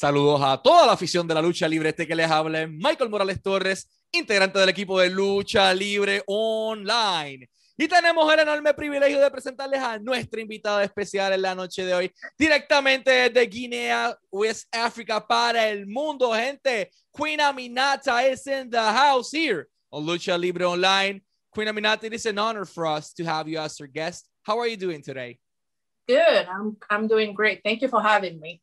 Saludos a toda la afición de la lucha libre. Este que les habla Michael Morales Torres, integrante del equipo de lucha libre online. Y tenemos el enorme privilegio de presentarles a nuestra invitada especial en la noche de hoy, directamente desde Guinea, West Africa, para el mundo, gente. Queen Aminata is in the house here on Lucha Libre Online. Queen Aminata, it is an honor for us to have you as our guest. How are you doing today? Good. I'm I'm doing great. Thank you for having me.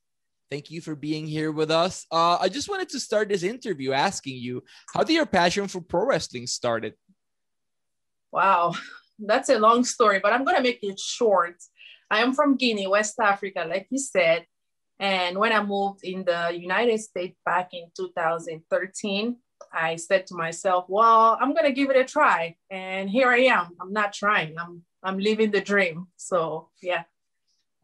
Thank you for being here with us. Uh, I just wanted to start this interview asking you, how did your passion for pro wrestling started? Wow, that's a long story, but I'm gonna make it short. I am from Guinea, West Africa, like you said. And when I moved in the United States back in 2013, I said to myself, well, I'm gonna give it a try. And here I am. I'm not trying. I'm I'm living the dream. So yeah.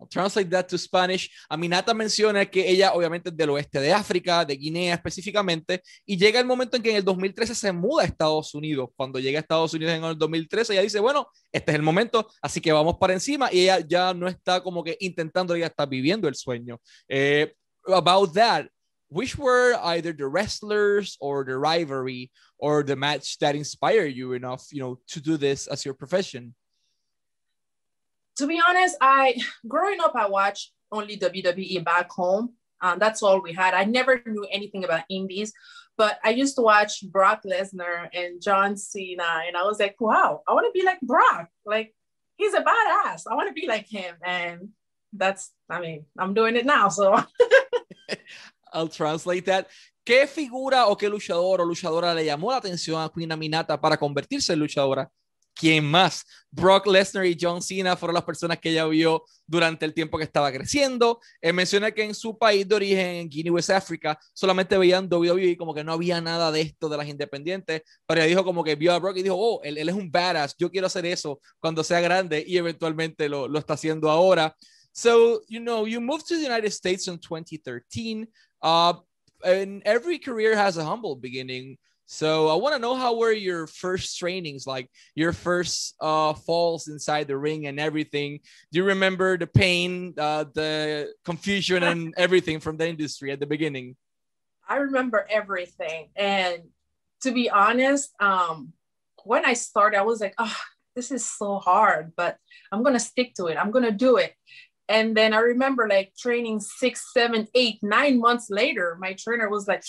Translate that to Spanish. Aminata menciona que ella obviamente es del oeste de África, de Guinea específicamente, y llega el momento en que en el 2013 se muda a Estados Unidos. Cuando llega a Estados Unidos en el 2013, ella dice, bueno, este es el momento, así que vamos para encima, y ella ya no está como que intentando, ella está viviendo el sueño. Eh, about that, which were either the wrestlers or the rivalry or the match that inspired you enough, you know, to do this as your profession? To be honest, I growing up, I watched only WWE back home. Um, that's all we had. I never knew anything about indies, but I used to watch Brock Lesnar and John Cena, and I was like, wow, I want to be like Brock. Like he's a badass. I want to be like him, and that's, I mean, I'm doing it now. So I'll translate that. ¿Qué figura o qué luchador o luchadora le llamó la atención a Queen Aminata para convertirse en luchadora? ¿Quién más? Brock Lesnar y John Cena fueron las personas que ella vio durante el tiempo que estaba creciendo. Eh, menciona que en su país de origen, en Guinea, West Africa, solamente veían WWE como que no había nada de esto de las independientes, pero ella dijo como que vio a Brock y dijo, oh, él, él es un badass, yo quiero hacer eso cuando sea grande y eventualmente lo, lo está haciendo ahora. So, you know, you moved to the United States in 2013. Uh, and every career has a humble beginning. So I want to know how were your first trainings, like your first uh, falls inside the ring and everything. Do you remember the pain, uh, the confusion, and everything from the industry at the beginning? I remember everything, and to be honest, um, when I started, I was like, "Oh, this is so hard," but I'm gonna stick to it. I'm gonna do it. And then I remember like training six, seven, eight, nine months later, my trainer was like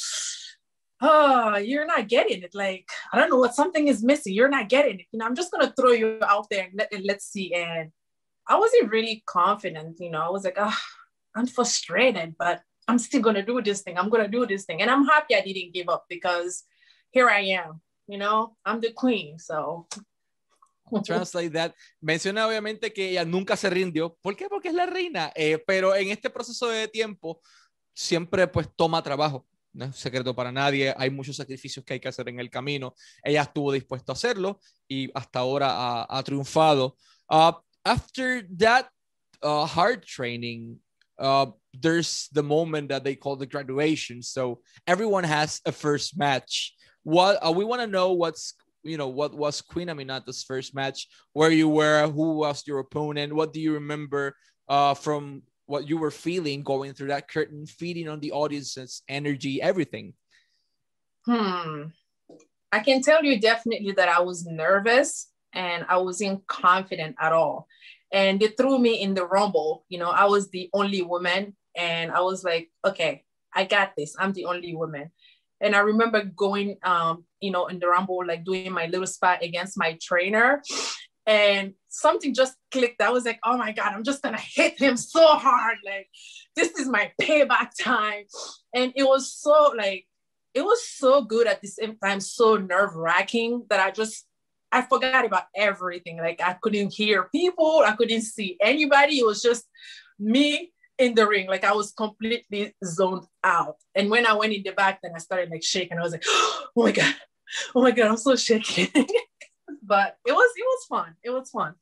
oh, you're not getting it. Like, I don't know what something is missing. You're not getting it. You know, I'm just gonna throw you out there and, let, and let's see. And I wasn't really confident. You know, I was like, oh, I'm frustrated, but I'm still gonna do this thing. I'm gonna do this thing. And I'm happy I didn't give up because here I am. You know, I'm the queen. So translate that. Menciona obviamente que ella nunca se rindió. ¿Por qué? Porque es la reina. Eh, pero en este proceso de tiempo siempre pues toma trabajo. No es secreto para nadie, hay muchos sacrificios que hay que hacer en el camino. Ella estuvo dispuesta a hacerlo y hasta ahora ha, ha triunfado. Uh, after that uh, hard training, uh, there's the moment that they call the graduation. So everyone has a first match. What uh, we want to know what's you know what was Queen Aminata's first match, where you were, who was your opponent, what do you remember uh, from what you were feeling going through that curtain, feeding on the audience's energy, everything? Hmm. I can tell you definitely that I was nervous and I wasn't confident at all. And they threw me in the rumble. You know, I was the only woman. And I was like, okay, I got this. I'm the only woman. And I remember going, um, you know, in the rumble, like doing my little spot against my trainer and something just clicked. I was like, oh my God, I'm just gonna hit him so hard. Like, this is my payback time. And it was so like, it was so good at the same time, so nerve wracking that I just, I forgot about everything. Like, I couldn't hear people, I couldn't see anybody. It was just me in the ring. Like, I was completely zoned out. And when I went in the back, then I started like shaking. I was like, oh my God, oh my God, I'm so shaking. but it was it was fun. It was fun.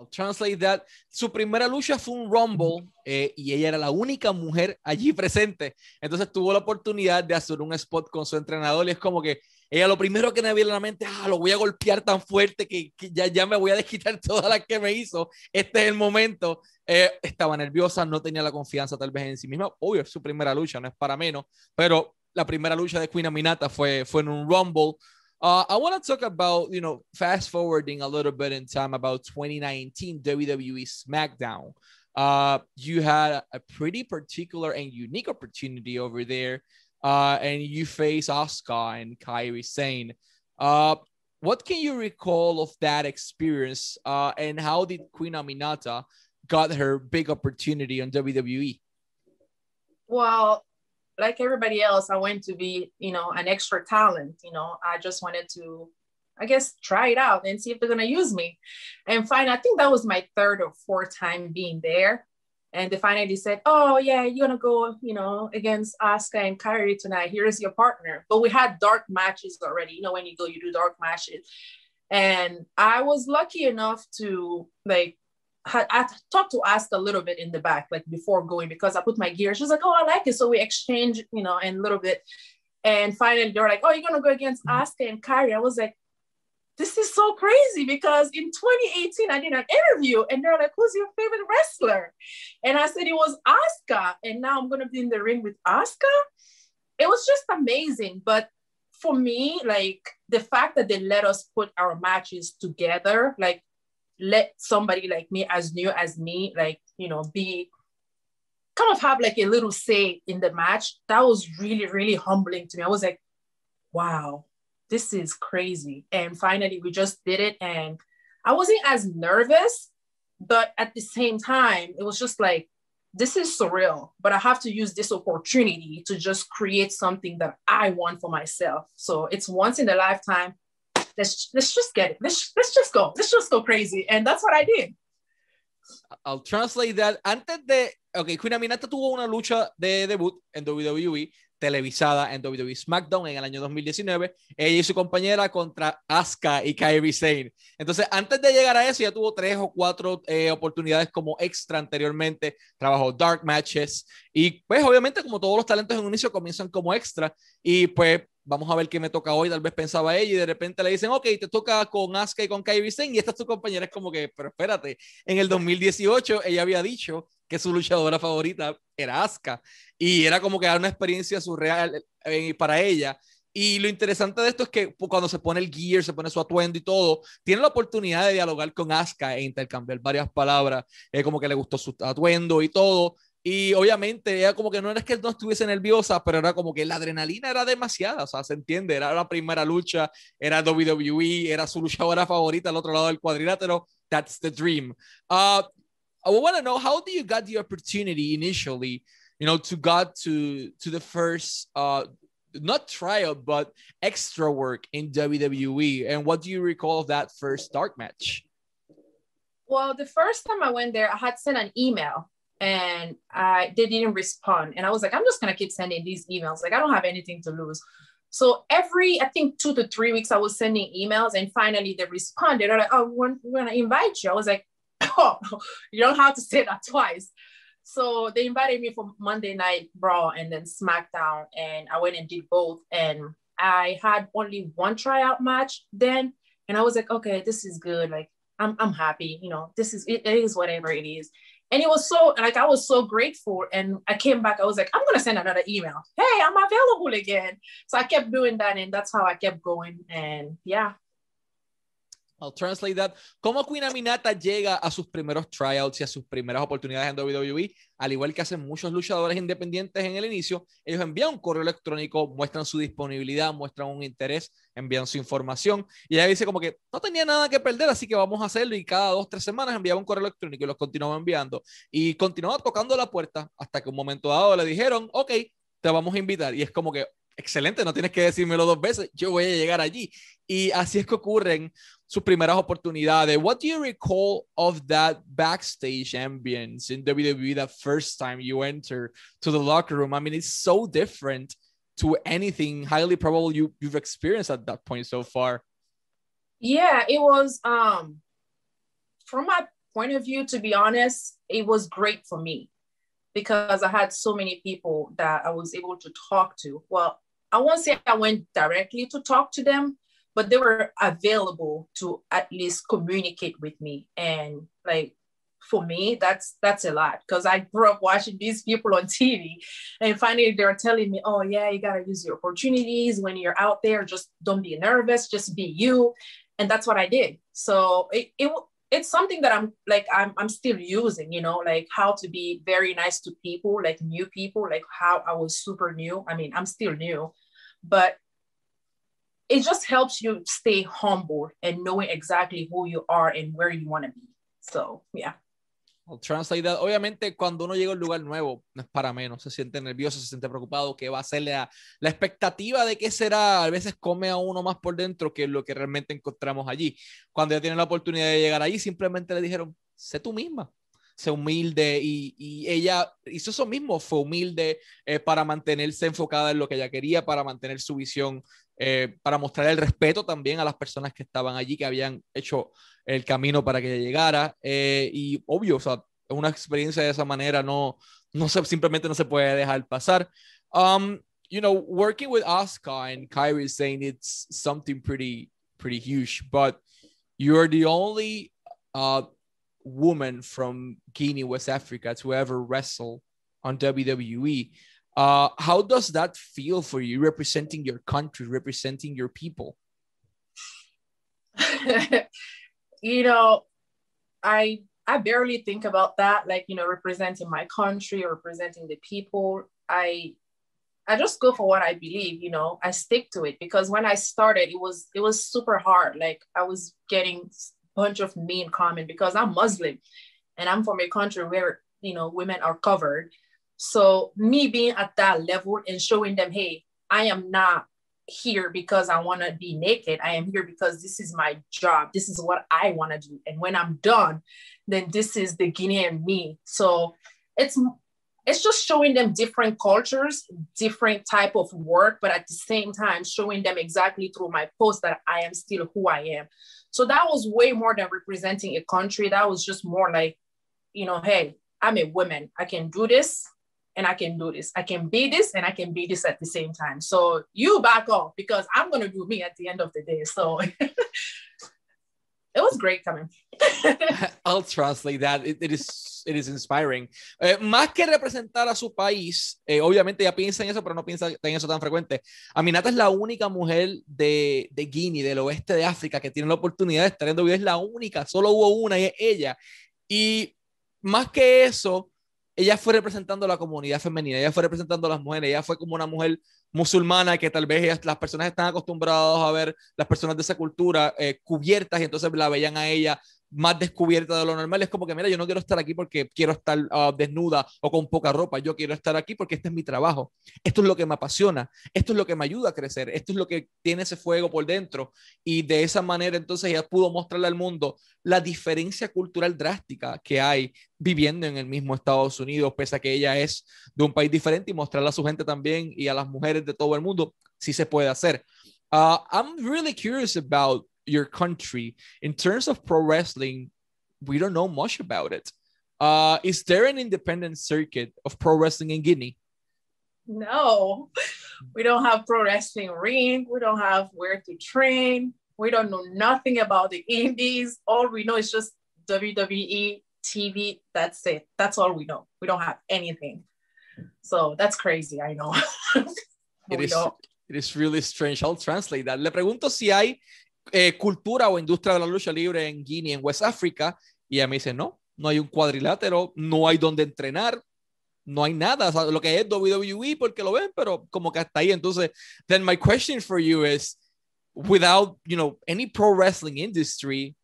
I'll translate that. Su primera lucha fue un Rumble eh, y ella era la única mujer allí presente. Entonces tuvo la oportunidad de hacer un spot con su entrenador y es como que ella lo primero que me viene a la mente, ah, lo voy a golpear tan fuerte que, ya, ya me voy a desquitar todas las que me hizo. Este es el momento. Eh, estaba nerviosa, no tenía la confianza tal vez en sí misma. Obvio, es su primera lucha, no es para menos, pero la primera lucha de Queen Aminata fue, fue en un Rumble. Uh, I want to talk about, you know, fast forwarding a little bit in time about 2019 WWE SmackDown. Uh, you had a pretty particular and unique opportunity over there, uh, and you face Asuka and Kairi Sane. Uh, what can you recall of that experience, uh, and how did Queen Aminata got her big opportunity on WWE? Well, like everybody else, I went to be, you know, an extra talent. You know, I just wanted to, I guess, try it out and see if they're gonna use me. And finally, I think that was my third or fourth time being there. And they finally said, "Oh yeah, you're gonna go, you know, against Asuka and Kairi tonight. Here's your partner." But we had dark matches already. You know, when you go, you do dark matches. And I was lucky enough to like had I talked to Asuka little bit in the back, like before going, because I put my gear. She's like, "Oh, I like it." So we exchange, you know, and a little bit. And finally, they're like, "Oh, you're gonna go against mm-hmm. Asuka and Kairi." I was like, "This is so crazy!" Because in 2018, I did an interview, and they're like, "Who's your favorite wrestler?" And I said it was Asuka, and now I'm gonna be in the ring with Asuka. It was just amazing, but for me, like the fact that they let us put our matches together, like let somebody like me, as new as me, like, you know, be kind of have like a little say in the match. That was really, really humbling to me. I was like, wow, this is crazy. And finally, we just did it. And I wasn't as nervous, but at the same time, it was just like, this is surreal, but I have to use this opportunity to just create something that I want for myself. So it's once in a lifetime let's let's just get it. Let's let's just go. Let's just go crazy. And that's what I did. I'll translate that. Antes de, ok, Queen Aminata tuvo una lucha de debut en WWE televisada en WWE SmackDown en el año 2019, ella y su compañera contra Asuka y Kairi Sane. Entonces, antes de llegar a eso, ya tuvo tres o cuatro eh, oportunidades como extra anteriormente, trabajó dark matches y pues obviamente como todos los talentos en un inicio comienzan como extra y pues vamos a ver qué me toca hoy, tal vez pensaba ella y de repente le dicen, ok, te toca con Asuka y con Kairi Sane y esta es tu compañera, es como que, pero espérate, en el 2018 ella había dicho que su luchadora favorita era Asuka y era como que era una experiencia surreal eh, para ella. Y lo interesante de esto es que cuando se pone el gear, se pone su atuendo y todo, tiene la oportunidad de dialogar con Asuka e intercambiar varias palabras, eh, como que le gustó su atuendo y todo. Y obviamente ella como que no era que no estuviese nerviosa, pero era como que la adrenalina era demasiada, o sea, se entiende, era la primera lucha, era WWE, era su luchadora favorita al otro lado del cuadrilátero, that's the dream. Uh, I want to know how do you got the opportunity initially, you know, to got to to the first uh not trial but extra work in WWE and what do you recall of that first dark match? Well, the first time I went there, I had sent an email and I they didn't respond. And I was like, I'm just gonna keep sending these emails. Like I don't have anything to lose. So every I think two to three weeks I was sending emails, and finally they responded. They're like, "Oh, we're, we're gonna invite you." I was like, "Oh, you don't have to say that twice." So they invited me for Monday Night Raw and then SmackDown, and I went and did both. And I had only one tryout match then, and I was like, "Okay, this is good. Like I'm I'm happy. You know, this is it, it is whatever it is." And it was so like I was so grateful. And I came back, I was like, I'm gonna send another email. Hey, I'm available again. So I kept doing that, and that's how I kept going. And yeah, I'll translate that. ¿Cómo Queen Aminata llega a sus primeros tryouts y a sus primeras oportunidades en WWE? Al igual que hacen muchos luchadores independientes en el inicio, ellos envían un correo electrónico, muestran su disponibilidad, muestran un interés, envían su información y ella dice como que no tenía nada que perder, así que vamos a hacerlo y cada dos, tres semanas enviaba un correo electrónico y los continuaba enviando y continuaba tocando la puerta hasta que un momento dado le dijeron, ok, te vamos a invitar y es como que excelente, no tienes que decírmelo dos veces, yo voy a llegar allí. Y así es que ocurren sus primeras oportunidades. What do you recall of that backstage ambience in WWE the first time you enter to the locker room? I mean, it's so different to anything highly probable you, you've experienced at that point so far. Yeah, it was um from my point of view, to be honest, it was great for me because I had so many people that I was able to talk to. Well, I won't say I went directly to talk to them, but they were available to at least communicate with me. And like for me, that's that's a lot because I grew up watching these people on TV, and finally they're telling me, "Oh yeah, you gotta use your opportunities when you're out there. Just don't be nervous. Just be you." And that's what I did. So it, it it's something that I'm like I'm I'm still using, you know, like how to be very nice to people, like new people, like how I was super new. I mean, I'm still new, but it just helps you stay humble and knowing exactly who you are and where you want to be. So, yeah. translate that. Obviamente, cuando uno llega a un lugar nuevo, no es para menos, se siente nervioso, se siente preocupado, que va a ser la, la, expectativa de qué será, a veces come a uno más por dentro que lo que realmente encontramos allí. Cuando ya tienen la oportunidad de llegar allí, simplemente le dijeron, sé tú misma, sé humilde, y, y ella hizo eso mismo, fue humilde eh, para mantenerse enfocada en lo que ella quería, para mantener su visión eh, para mostrar el respeto también a las personas que estaban allí, que habían hecho el camino para que llegara. Eh, y obvio, o sea, una experiencia de esa manera no, no se, simplemente no se puede dejar pasar. Um, you know, working with Oscar and Kyrie is saying it's something pretty, pretty huge, but you're the only uh, woman from Guinea, West Africa to ever wrestle on WWE. Uh, how does that feel for you, representing your country, representing your people? you know, I I barely think about that, like you know, representing my country representing the people. I I just go for what I believe, you know, I stick to it because when I started, it was it was super hard. Like I was getting a bunch of mean comment because I'm Muslim and I'm from a country where you know women are covered. So me being at that level and showing them, hey, I am not here because I want to be naked. I am here because this is my job. This is what I want to do. And when I'm done, then this is the Guinean me. So it's it's just showing them different cultures, different type of work, but at the same time showing them exactly through my post that I am still who I am. So that was way more than representing a country. That was just more like, you know, hey, I'm a woman. I can do this and I can do this. I can be this and I can be this at the same time. So you back off because I'm going to do me at the end of the day. So it was great coming. I'll translate that. It, is it is inspiring. Eh, más que representar a su país, eh, obviamente ya piensa en eso, pero no piensa en eso tan frecuente. Aminata es la única mujer de, de Guinea, del oeste de África, que tiene la oportunidad de estar en WWE. Es la única, solo hubo una y es ella. Y más que eso, ella fue representando a la comunidad femenina, ella fue representando a las mujeres, ella fue como una mujer musulmana que tal vez las personas están acostumbradas a ver las personas de esa cultura eh, cubiertas y entonces la veían a ella más descubierta de lo normal. Es como que, mira, yo no quiero estar aquí porque quiero estar ah, desnuda o con poca ropa. Yo quiero estar aquí porque este es mi trabajo. Esto es lo que me apasiona. Esto es lo que me ayuda a crecer. Esto es lo que tiene ese fuego por dentro. Y de esa manera, entonces, ella pudo mostrarle al mundo la diferencia cultural drástica que hay viviendo en el mismo Estados Unidos, pese a que ella es de un país diferente y mostrarle a su gente también y a las mujeres de todo el mundo, sí se puede hacer. Uh, I'm really curious about your country. In terms of pro wrestling we don't know much about it. Uh is there an independent circuit of pro wrestling in guinea? No. We don't have pro wrestling ring. We don't have where to train. We don't know nothing about the indies. All we know is just wwe tv that's it. That's all we know. We don't have anything. So that's crazy. I know. It is it is really strange. I'll translate that. Le pregunto si hay eh, cultura o industria de la lucha libre en Guinea, en West Africa, y ella me dice, no, no hay un cuadrilátero, no hay donde entrenar, no hay nada, lo que es WWE porque lo ven, pero como que hasta ahí. Entonces, then my question for you is, without, you know, any pro wrestling industry,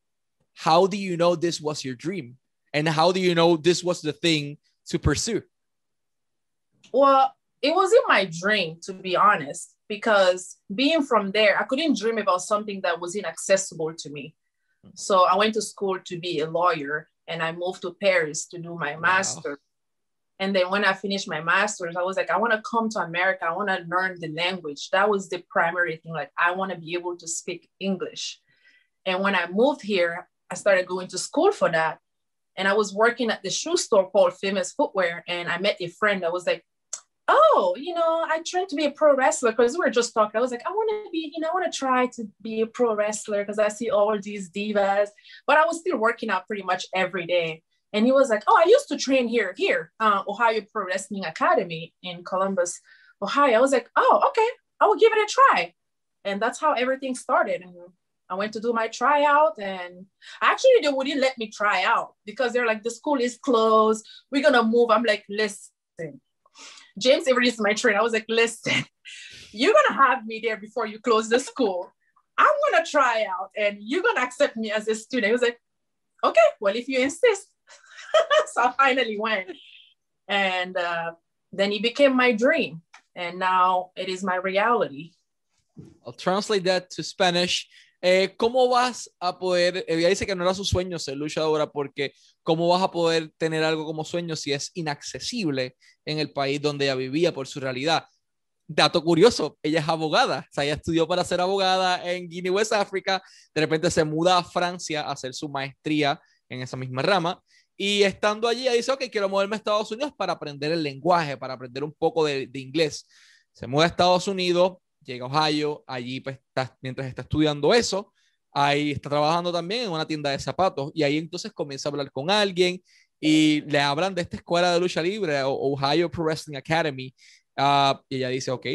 how do you know this was your dream? And how do you know this was the thing to pursue? Well, it wasn't my dream, to be honest because being from there, I couldn't dream about something that was inaccessible to me. So I went to school to be a lawyer and I moved to Paris to do my wow. master. And then when I finished my master's, I was like, I want to come to America. I want to learn the language. That was the primary thing. Like, I want to be able to speak English. And when I moved here, I started going to school for that. And I was working at the shoe store called Famous Footwear. And I met a friend that was like, oh, you know, I tried to be a pro wrestler because we were just talking. I was like, I want to be, you know, I want to try to be a pro wrestler because I see all these divas. But I was still working out pretty much every day. And he was like, Oh, I used to train here, here, uh, Ohio Pro Wrestling Academy in Columbus, Ohio. I was like, Oh, okay, I will give it a try. And that's how everything started. And I went to do my tryout and actually they wouldn't let me try out because they're like, the school is closed. We're gonna move. I'm like, listen, James Avery is my trainer. I was like, listen, you're gonna have me there before you close the school. I'm gonna try out and you're gonna accept me as a student. He was like, okay, well, if you insist. so I finally went. And uh, then it became my dream. And now it is my reality. I'll translate that to Spanish. Eh, ¿Cómo vas a poder, ella dice que no era su sueño ser luchadora porque ¿cómo vas a poder tener algo como sueño si es inaccesible en el país donde ella vivía por su realidad? Dato curioso, ella es abogada, o sea, ella estudió para ser abogada en Guinea, West África, de repente se muda a Francia a hacer su maestría en esa misma rama y estando allí, ella dice, ok, quiero moverme a Estados Unidos para aprender el lenguaje, para aprender un poco de, de inglés. Se muda a Estados Unidos, llega a Ohio, allí pues, está, mientras está estudiando eso, ahí está trabajando también en una tienda de zapatos y ahí entonces comienza a hablar con alguien y le hablan de esta escuela de lucha libre, Ohio Pro Wrestling Academy, uh, y ella dice, ok,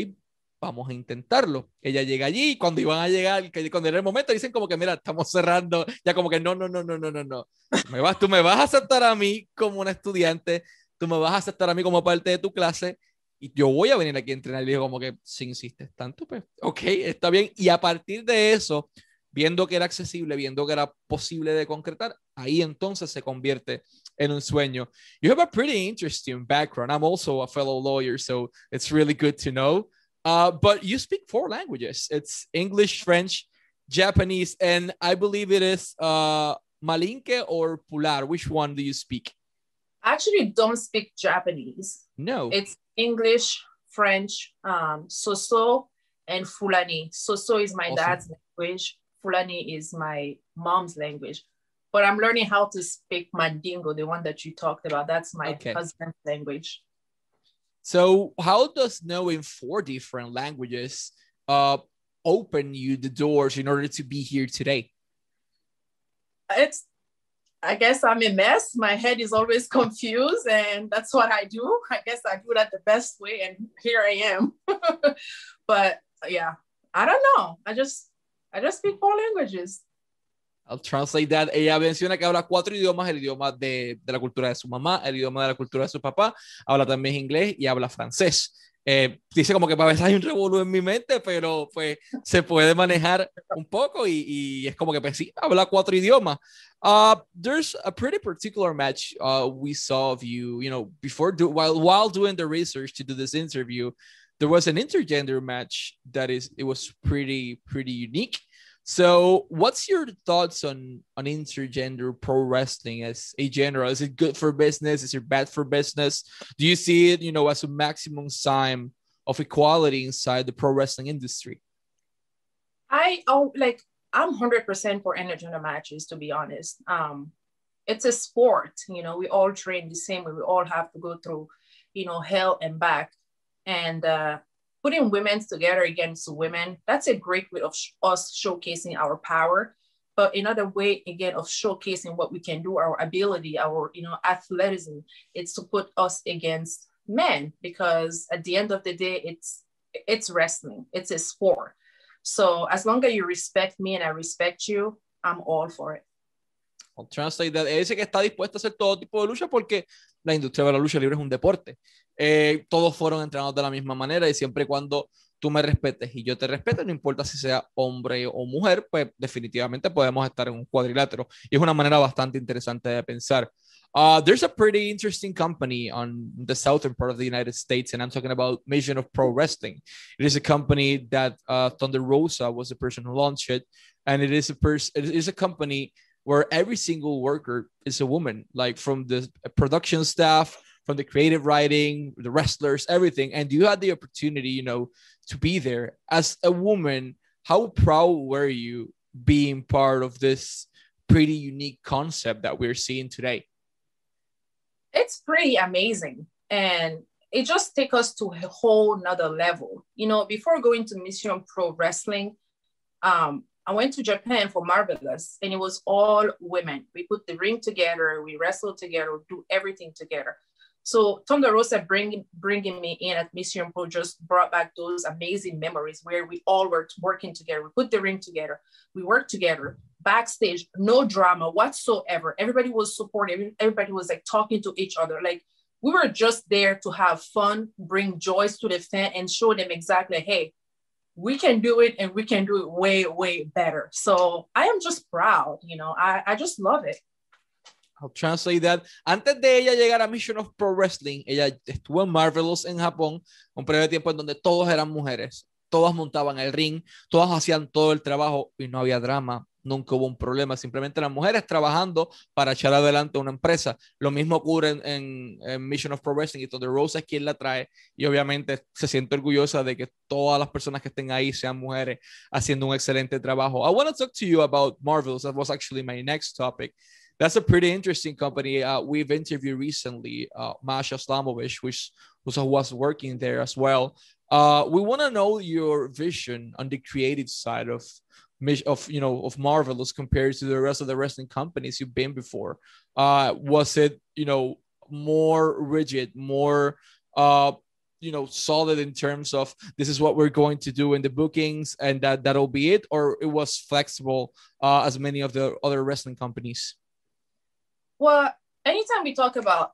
vamos a intentarlo. Ella llega allí y cuando iban a llegar, cuando era el momento, dicen como que, mira, estamos cerrando, ya como que no, no, no, no, no, no, no. Me vas, tú me vas a aceptar a mí como una estudiante, tú me vas a aceptar a mí como parte de tu clase y yo voy a venir aquí a entrenar. Y digo como que, si insistes tanto, pues, ok, está bien. Y a partir de eso, viendo que era accesible, viendo que era posible de concretar, ahí entonces se convierte en un sueño. You have a pretty interesting background. I'm also a fellow lawyer, so it's really good to know. Uh, but you speak four languages. It's English, French, Japanese, and I believe it is uh, Malinke or Pular. Which one do you speak? I actually don't speak Japanese. No. It's English, French, um, Soso, and Fulani. Soso is my awesome. dad's language. Fulani is my mom's language. But I'm learning how to speak Mandingo, the one that you talked about. That's my okay. husband's language. So, how does knowing four different languages uh, open you the doors in order to be here today? It's, I guess I'm a mess. My head is always confused, and that's what I do. I guess I do that the best way, and here I am. but yeah, I don't know. I just, I just speak four languages. I'll translate that. Ella menciona que habla cuatro idiomas, el idioma de, de, la cultura de su mamá, el idioma de la cultura de su papá, habla también inglés y habla francés. Eh, dice como que veces hay un en mi mente, pero pues se puede manejar un poco y, y es como que pues sí, habla cuatro idiomas. Uh, there's a pretty particular match uh, we saw of you, you know, before, do, while, while doing the research to do this interview, there was an intergender match that is, it was pretty, pretty unique. So, what's your thoughts on on intergender pro wrestling as a general? Is it good for business? Is it bad for business? Do you see it, you know, as a maximum sign of equality inside the pro wrestling industry? I oh like I'm hundred percent for intergender matches. To be honest, um, it's a sport. You know, we all train the same way. We all have to go through, you know, hell and back. And uh, putting women together against women, that's a great way of sh- us showcasing our power. But another way, again, of showcasing what we can do, our ability, our you know athleticism, it's to put us against men because at the end of the day, it's it's wrestling, it's a sport. So as long as you respect me and I respect you, I'm all for it. I'll translate that. Ese que está dispuesto a hacer todo tipo de lucha porque la industria de la lucha libre es un deporte. Eh, todos fueron entrenados de la misma manera y siempre cuando tú me respetes y yo te respete, no importa si sea hombre o mujer, pues definitivamente podemos estar en un cuadrilátero. Y es una manera bastante interesante de pensar. Uh, there's a pretty interesting company on the southern part of the United States, and I'm talking about Mission of Pro Wrestling. It is a company that uh, Thunder Rosa was the person who launched it, and it is a person. It is a company where every single worker is a woman, like from the production staff, from the creative writing, the wrestlers, everything. And you had the opportunity, you know, to be there as a woman. How proud were you being part of this pretty unique concept that we're seeing today? It's pretty amazing. And it just takes us to a whole nother level. You know, before going to Mission Pro Wrestling, um, I went to Japan for Marvelous and it was all women. We put the ring together, we wrestled together, do everything together. So Thunder Rosa bringing bringing me in at Mission Pro just brought back those amazing memories where we all were working together. We put the ring together, we worked together backstage, no drama whatsoever. Everybody was supportive. Everybody was like talking to each other. Like we were just there to have fun, bring joys to the fan, and show them exactly, hey, we can do it and we can do it way, way better. So I am just proud, you know, I, I just love it. I'll translate that. Antes de ella llegar a Mission of Pro Wrestling, ella estuvo en Marvelous en Japón, un periodo tiempo en donde todos eran mujeres, todas montaban el ring, todas hacían todo el trabajo y no había drama, nunca hubo un problema, simplemente las mujeres trabajando para echar adelante una empresa. Lo mismo ocurre en, Mission of Pro y donde Rosa es quien la trae y obviamente se siente orgullosa de que todas las personas que estén ahí sean mujeres haciendo un excelente trabajo. I want to talk to you about Marvels. That was actually my next topic. that's a pretty interesting company. Uh, we've interviewed recently uh, Masha Slamovich, which was, was working there as well. Uh, we want to know your vision on the creative side of of you know of Marvelous compared to the rest of the wrestling companies you've been before. Uh, was it you know more rigid, more uh, you know solid in terms of this is what we're going to do in the bookings and that that'll be it, or it was flexible uh, as many of the other wrestling companies? Well, anytime we talk about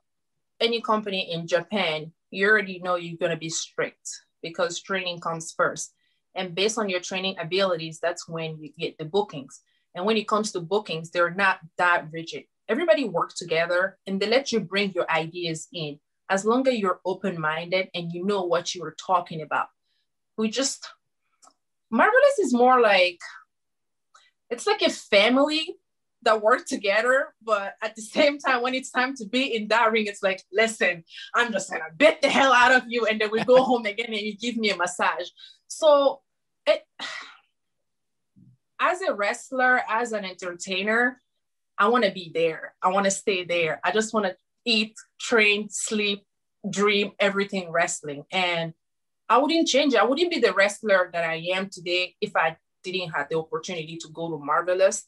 any company in Japan, you already know you're going to be strict because training comes first. And based on your training abilities, that's when you get the bookings. And when it comes to bookings, they're not that rigid. Everybody works together and they let you bring your ideas in as long as you're open minded and you know what you are talking about. We just, Marvelous is more like, it's like a family that work together, but at the same time, when it's time to be in that ring, it's like, listen, I'm just gonna beat the hell out of you, and then we go home again and you give me a massage. So, it, as a wrestler, as an entertainer, I want to be there. I want to stay there. I just want to eat, train, sleep, dream, everything wrestling. And I wouldn't change it. I wouldn't be the wrestler that I am today if I didn't have the opportunity to go to Marvelous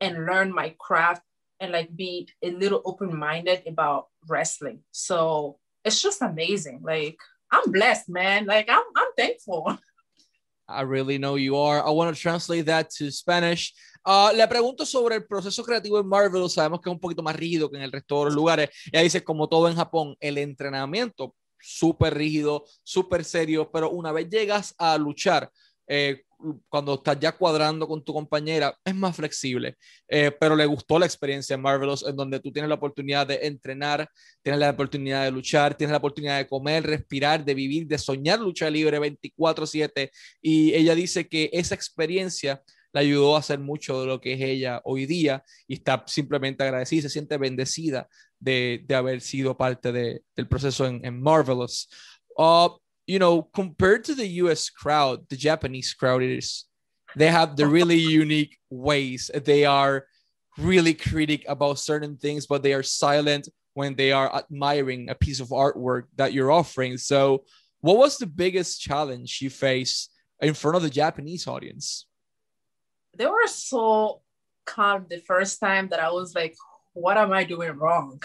and learn my craft and like be a little open-minded about wrestling. So it's just amazing. Like I'm blessed, man. Like I'm I'm thankful. I really know you are. I want to translate that to Spanish. Uh, le pregunto sobre el proceso creativo en Marvel. Sabemos que es un poquito más rígido que en el resto de los lugares. Ella dice, como todo en Japón, el entrenamiento súper rígido, súper serio, pero una vez llegas a luchar, eh, cuando estás ya cuadrando con tu compañera, es más flexible. Eh, pero le gustó la experiencia en Marvelous, en donde tú tienes la oportunidad de entrenar, tienes la oportunidad de luchar, tienes la oportunidad de comer, respirar, de vivir, de soñar lucha libre 24/7. Y ella dice que esa experiencia le ayudó a hacer mucho de lo que es ella hoy día y está simplemente agradecida, se siente bendecida de, de haber sido parte de, del proceso en, en Marvelous. Uh, you know, compared to the US crowd, the Japanese crowd is they have the really unique ways. They are really critic about certain things, but they are silent when they are admiring a piece of artwork that you're offering. So, what was the biggest challenge you faced in front of the Japanese audience? They were so calm the first time that I was like, what am I doing wrong?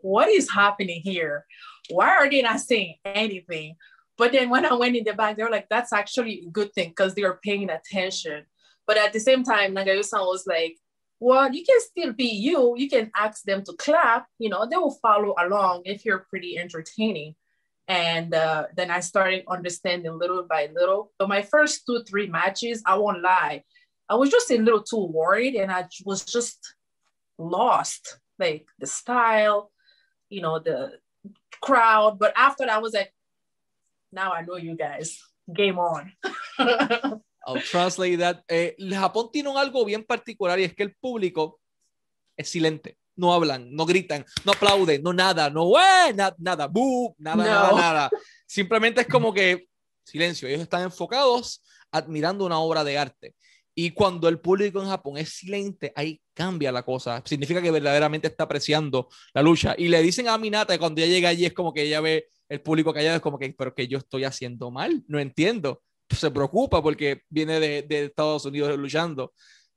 What is happening here? Why are they not saying anything? But then when I went in the back, they were like, that's actually a good thing because they are paying attention. But at the same time, Nagayo-san was like, well, you can still be you. You can ask them to clap. You know, they will follow along if you're pretty entertaining. And uh, then I started understanding little by little. But my first two, three matches, I won't lie, I was just a little too worried and I was just lost, like the style, you know, the crowd. But after that, I was like, now I know you guys. Game on. I'll translate that. Eh, Japón tiene un algo bien particular y es que el público es silente. No hablan, no gritan, no aplauden, no nada, no eh, nada, boo, nada, nada, nada. Simplemente es como que silencio. Ellos están enfocados admirando una obra de arte. Y cuando el público en Japón es silente, ahí cambia la cosa. Significa que verdaderamente está apreciando la lucha. Y le dicen a Minata que cuando ella llega allí es como que ella ve el público callado, es como que, pero que yo estoy haciendo mal, no entiendo. se preocupa porque viene de, Estados Unidos luchando.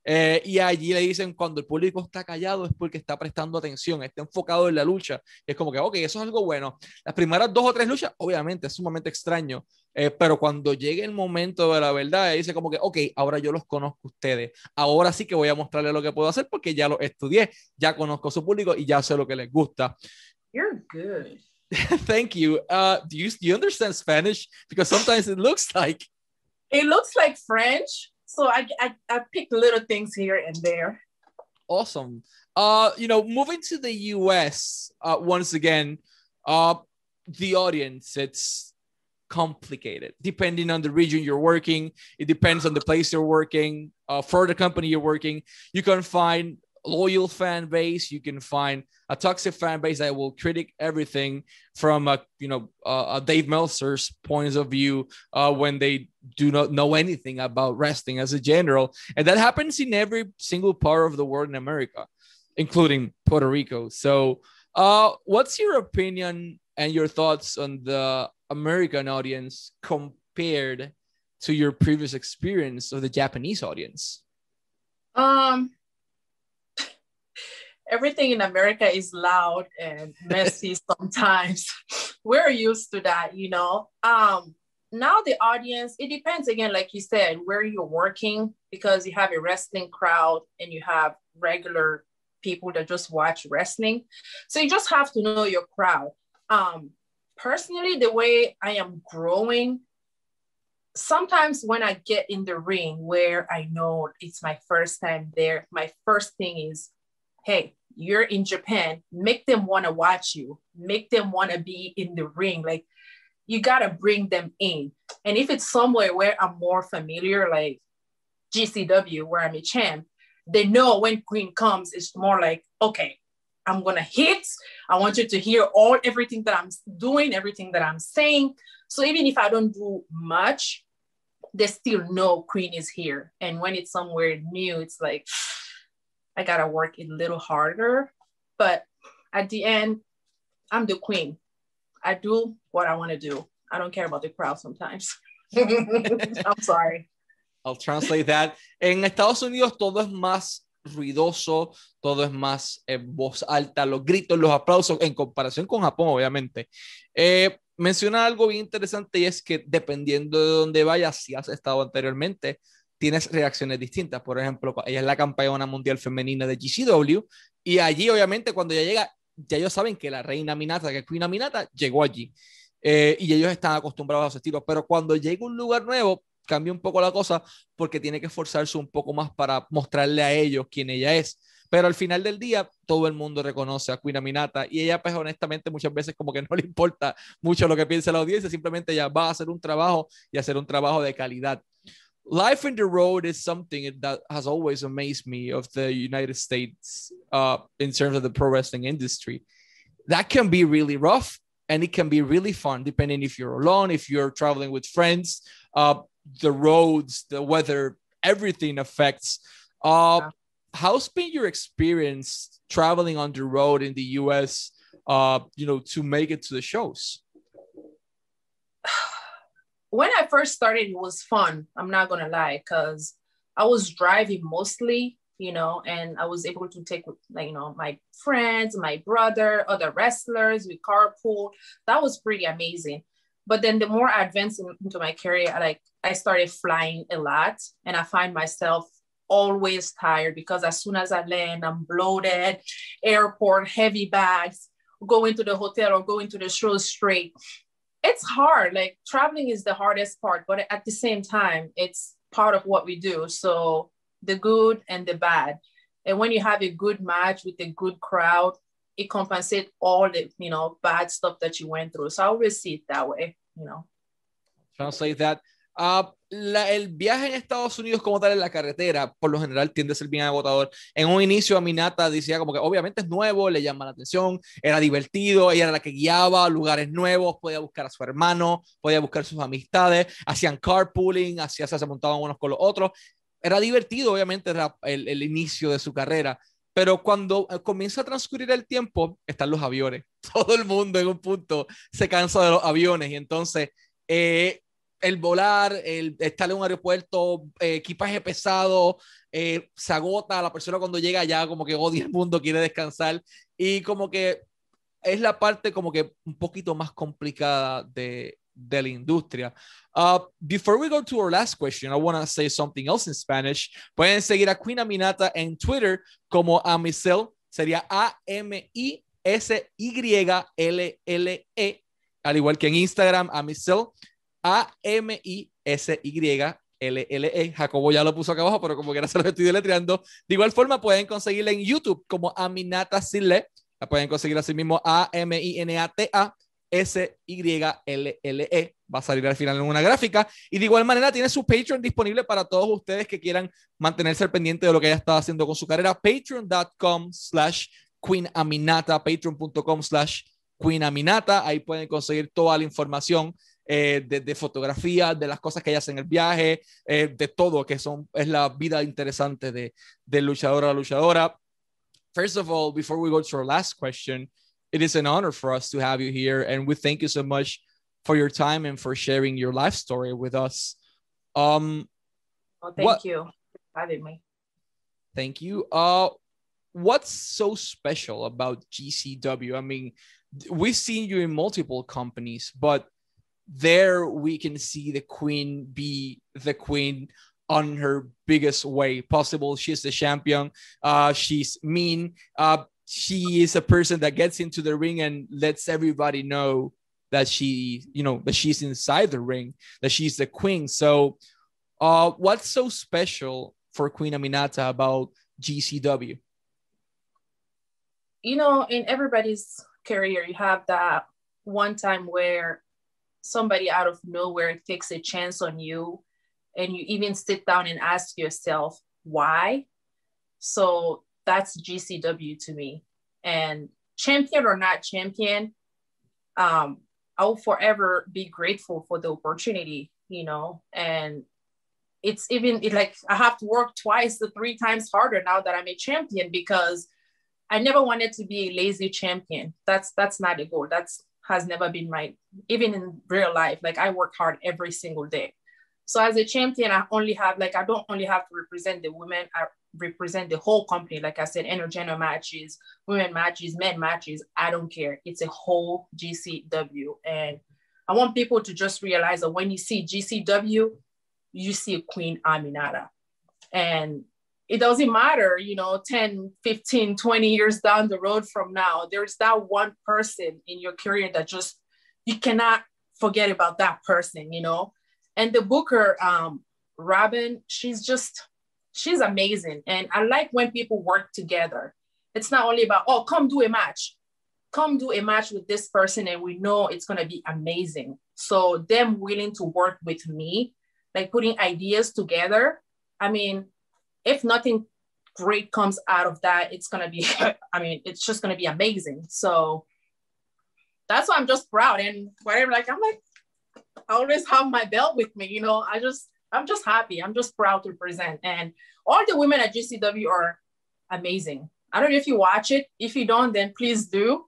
Eh, y allí le dicen, cuando el público está callado es porque está prestando atención, está enfocado en la lucha. es como que, ok, eso es algo bueno. Las primeras dos o tres luchas, obviamente, es sumamente extraño, eh, pero cuando llegue el momento de la verdad, dice como que, ok, ahora yo los conozco ustedes. Ahora sí que voy a mostrarles lo que puedo hacer porque ya lo estudié, ya conozco su público y ya sé lo que les gusta. You're good. Thank you. Uh, do you do you understand Spanish? Because sometimes it looks like it looks like French. So I, I, I picked little things here and there. Awesome. Uh, you know, moving to the US, uh, once again, uh, the audience, it's complicated depending on the region you're working. It depends on the place you're working. Uh, for the company you're working, you can find loyal fan base. You can find a toxic fan base that will critic everything from a you know uh, a Dave Meltzer's points of view uh, when they do not know anything about wrestling as a general, and that happens in every single part of the world in America, including Puerto Rico. So, uh, what's your opinion and your thoughts on the American audience compared to your previous experience of the Japanese audience? Um, everything in America is loud and messy sometimes. We're used to that, you know. Um, now the audience, it depends again, like you said, where you're working, because you have a wrestling crowd and you have regular people that just watch wrestling. So you just have to know your crowd. Um, personally, the way I am growing, sometimes when I get in the ring where I know it's my first time there, my first thing is, hey, you're in Japan, make them want to watch you, make them want to be in the ring. Like you got to bring them in. And if it's somewhere where I'm more familiar, like GCW, where I'm a champ, they know when Queen comes, it's more like, okay, I'm gonna hit. I want you to hear all everything that I'm doing, everything that I'm saying. So even if I don't do much, they still know Queen is here. And when it's somewhere new, it's like, I gotta work a little harder. But at the end, I'm the queen. I do what I want to do. I don't care about the crowd sometimes. I'm sorry. I'll translate that. En Estados Unidos todo es más ruidoso, todo es más voz alta, los gritos, los aplausos, en comparación con Japón, obviamente. Eh, menciona algo bien interesante y es que dependiendo de dónde vayas, si has estado anteriormente, tienes reacciones distintas. Por ejemplo, ella es la campeona mundial femenina de GCW y allí obviamente cuando ya llega, ya ellos saben que la reina Minata, que es Queen Minata, llegó allí. Eh, y ellos están acostumbrados a ese estilo, pero cuando llega un lugar nuevo, cambia un poco la cosa porque tiene que esforzarse un poco más para mostrarle a ellos quién ella es. Pero al final del día, todo el mundo reconoce a Queen Aminata y ella, pues honestamente, muchas veces como que no le importa mucho lo que piense la audiencia, simplemente ella va a hacer un trabajo y hacer un trabajo de calidad. Life in the road is something that has always amazed me of the United States uh, in terms of the pro wrestling industry. That can be really rough and it can be really fun depending if you're alone, if you're traveling with friends. Uh, the roads, the weather, everything affects. Uh, yeah. How's been your experience traveling on the road in the US? Uh, you know, to make it to the shows when I first started, it was fun. I'm not gonna lie, because I was driving mostly, you know, and I was able to take like you know my friends, my brother, other wrestlers. We carpool. That was pretty amazing. But then the more I advanced into my career, I like I started flying a lot, and I find myself always tired because as soon as I land, I'm bloated, airport, heavy bags, going to the hotel or going to the show straight it's hard like traveling is the hardest part but at the same time it's part of what we do. So the good and the bad. And when you have a good match with a good crowd it compensates all the you know bad stuff that you went through. So i always see it that way you know. Translate that Uh, la, el viaje en Estados Unidos como tal en la carretera, por lo general tiende a ser bien agotador. En un inicio Aminata decía como que obviamente es nuevo, le llama la atención, era divertido, ella era la que guiaba lugares nuevos, podía buscar a su hermano, podía buscar sus amistades, hacían carpooling, hacía, se montaban unos con los otros. Era divertido, obviamente, era el, el inicio de su carrera. Pero cuando eh, comienza a transcurrir el tiempo, están los aviones. Todo el mundo en un punto se cansa de los aviones y entonces eh, el volar, el estar en un aeropuerto, eh, equipaje pesado, eh, se agota la persona cuando llega allá, como que odia el mundo, quiere descansar y como que es la parte como que un poquito más complicada de, de la industria. Uh, before we go to our last question, I want to say something else in Spanish. Pueden seguir a Queen Aminata en Twitter como Amisel, sería A-M-I-S-Y-L-L-E, al igual que en Instagram, Amisel, A-M-I-S-Y-L-L-E. Jacobo ya lo puso acá abajo, pero como que ahora se lo estoy deletreando. De igual forma, pueden conseguirla en YouTube como Aminata Sile. La pueden conseguir así mismo A-M-I-N-A-T-A. S-Y-L-L-E. Va a salir al final en una gráfica. Y de igual manera tiene su Patreon disponible para todos ustedes que quieran mantenerse pendiente de lo que ella está haciendo con su carrera. Patreon.com slash Queen Aminata. Patreon.com slash Queen Aminata. Ahí pueden conseguir toda la información eh, de, de, fotografía, de las cosas que ella hace en el viaje, eh, de todo, que son, es la vida interesante de, de luchadora a luchadora. First of all, before we go to our last question, it is an honor for us to have you here. And we thank you so much for your time and for sharing your life story with us. Um, well, thank what, you for having me. Thank you. Uh, what's so special about GCW? I mean, we've seen you in multiple companies, but there we can see the queen be the queen on her biggest way possible. She's the champion. Uh, she's mean. Uh, she is a person that gets into the ring and lets everybody know that she, you know, that she's inside the ring, that she's the queen. So, uh, what's so special for Queen Aminata about GCW? You know, in everybody's career, you have that one time where somebody out of nowhere takes a chance on you and you even sit down and ask yourself why. So that's gcw to me. And champion or not champion um, i will forever be grateful for the opportunity you know and it's even it, like i have to work twice or three times harder now that i'm a champion because i never wanted to be a lazy champion. That's that's not a goal. That's has never been my even in real life like i work hard every single day. So as a champion i only have like i don't only have to represent the women i represent the whole company. Like i said intergender matches women matches men matches i don't care. It's a whole gcw and i want people to just realize that when you see gcw you see a queen aminata. And it doesn't matter, you know, 10, 15, 20 years down the road from now, there's that one person in your career that just, you cannot forget about that person, you know? And the booker, um, Robin, she's just, she's amazing. And I like when people work together. It's not only about, oh, come do a match. Come do a match with this person and we know it's going to be amazing. So them willing to work with me, like putting ideas together. I mean, if nothing great comes out of that, it's gonna be, I mean, it's just gonna be amazing. So that's why I'm just proud and whatever. Like I'm like, I always have my belt with me, you know. I just, I'm just happy. I'm just proud to present. And all the women at GCW are amazing. I don't know if you watch it. If you don't, then please do.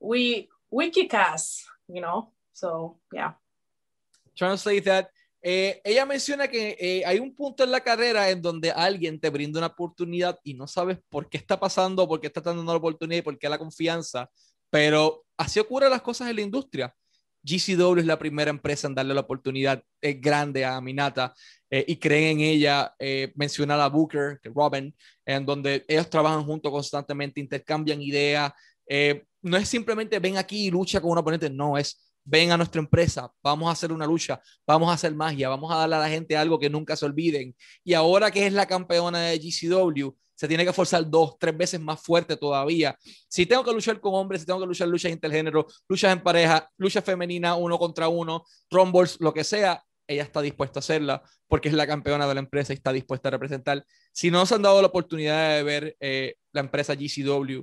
We we kick ass, you know. So yeah. Translate that Eh, ella menciona que eh, hay un punto en la carrera en donde alguien te brinda una oportunidad y no sabes por qué está pasando, por qué está dando la oportunidad y por qué la confianza, pero así ocurren las cosas en la industria. GCW es la primera empresa en darle la oportunidad eh, grande a Minata y creen en ella. menciona a Booker, Robin, en donde ellos trabajan juntos constantemente, intercambian ideas. no es simplemente ven aquí y lucha con un oponente, no, es ven a nuestra empresa, vamos a hacer una lucha, vamos a hacer magia, vamos a darle a la gente algo que nunca se olviden. Y ahora que es la campeona de GCW, se tiene que forzar dos, tres veces más fuerte todavía. Si tengo que luchar con hombres, si tengo que luchar luchas intergénero, luchas en pareja, lucha femenina, uno contra uno, rumbles, lo que sea, ella está dispuesta a hacerla porque es la campeona de la empresa y está dispuesta a representar. Si no se han dado la oportunidad de ver eh, la empresa GCW,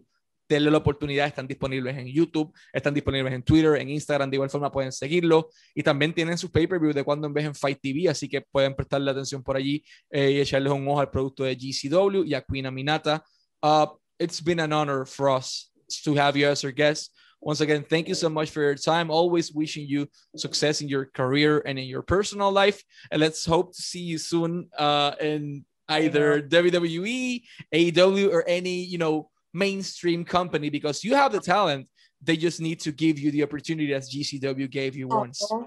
denle la oportunidad, están disponibles en YouTube, están disponibles en Twitter, en Instagram, de igual forma pueden seguirlo y también tienen sus pay-per-view de cuando en vez en Fight TV, así que pueden prestarle atención por allí eh, y echarles un ojo al producto de GCW y a Queen Aminata. Uh, it's been an honor for us to have you as our guest. Once again, thank you so much for your time. Always wishing you success in your career and in your personal life. And let's hope to see you soon uh, in either WWE, AEW, or any you know mainstream company because you have the talent. They just need to give you the opportunity as GCW gave you once. Uh-huh.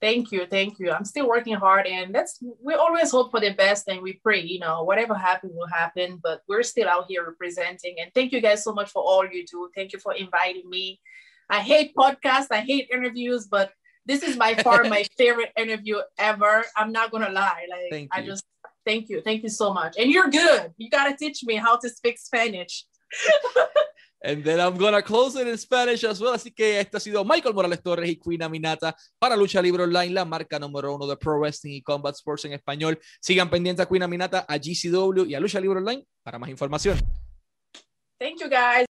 Thank you, thank you. I'm still working hard, and that's we always hope for the best, and we pray. You know, whatever happens will happen, but we're still out here representing. And thank you guys so much for all you do. Thank you for inviting me. I hate podcasts, I hate interviews, but this is by far my favorite interview ever. I'm not gonna lie. Like I just thank you, thank you so much. And you're good. You gotta teach me how to speak Spanish. And then I'm gonna close it in Spanish as well. Así que este ha sido Michael Morales Torres y Queen Aminata para Lucha Libre Online, la marca número uno de Pro Wrestling y Combat Sports en español. Sigan pendientes a Queen Aminata, a GCW y a Lucha Libre Online para más información. Thank you guys.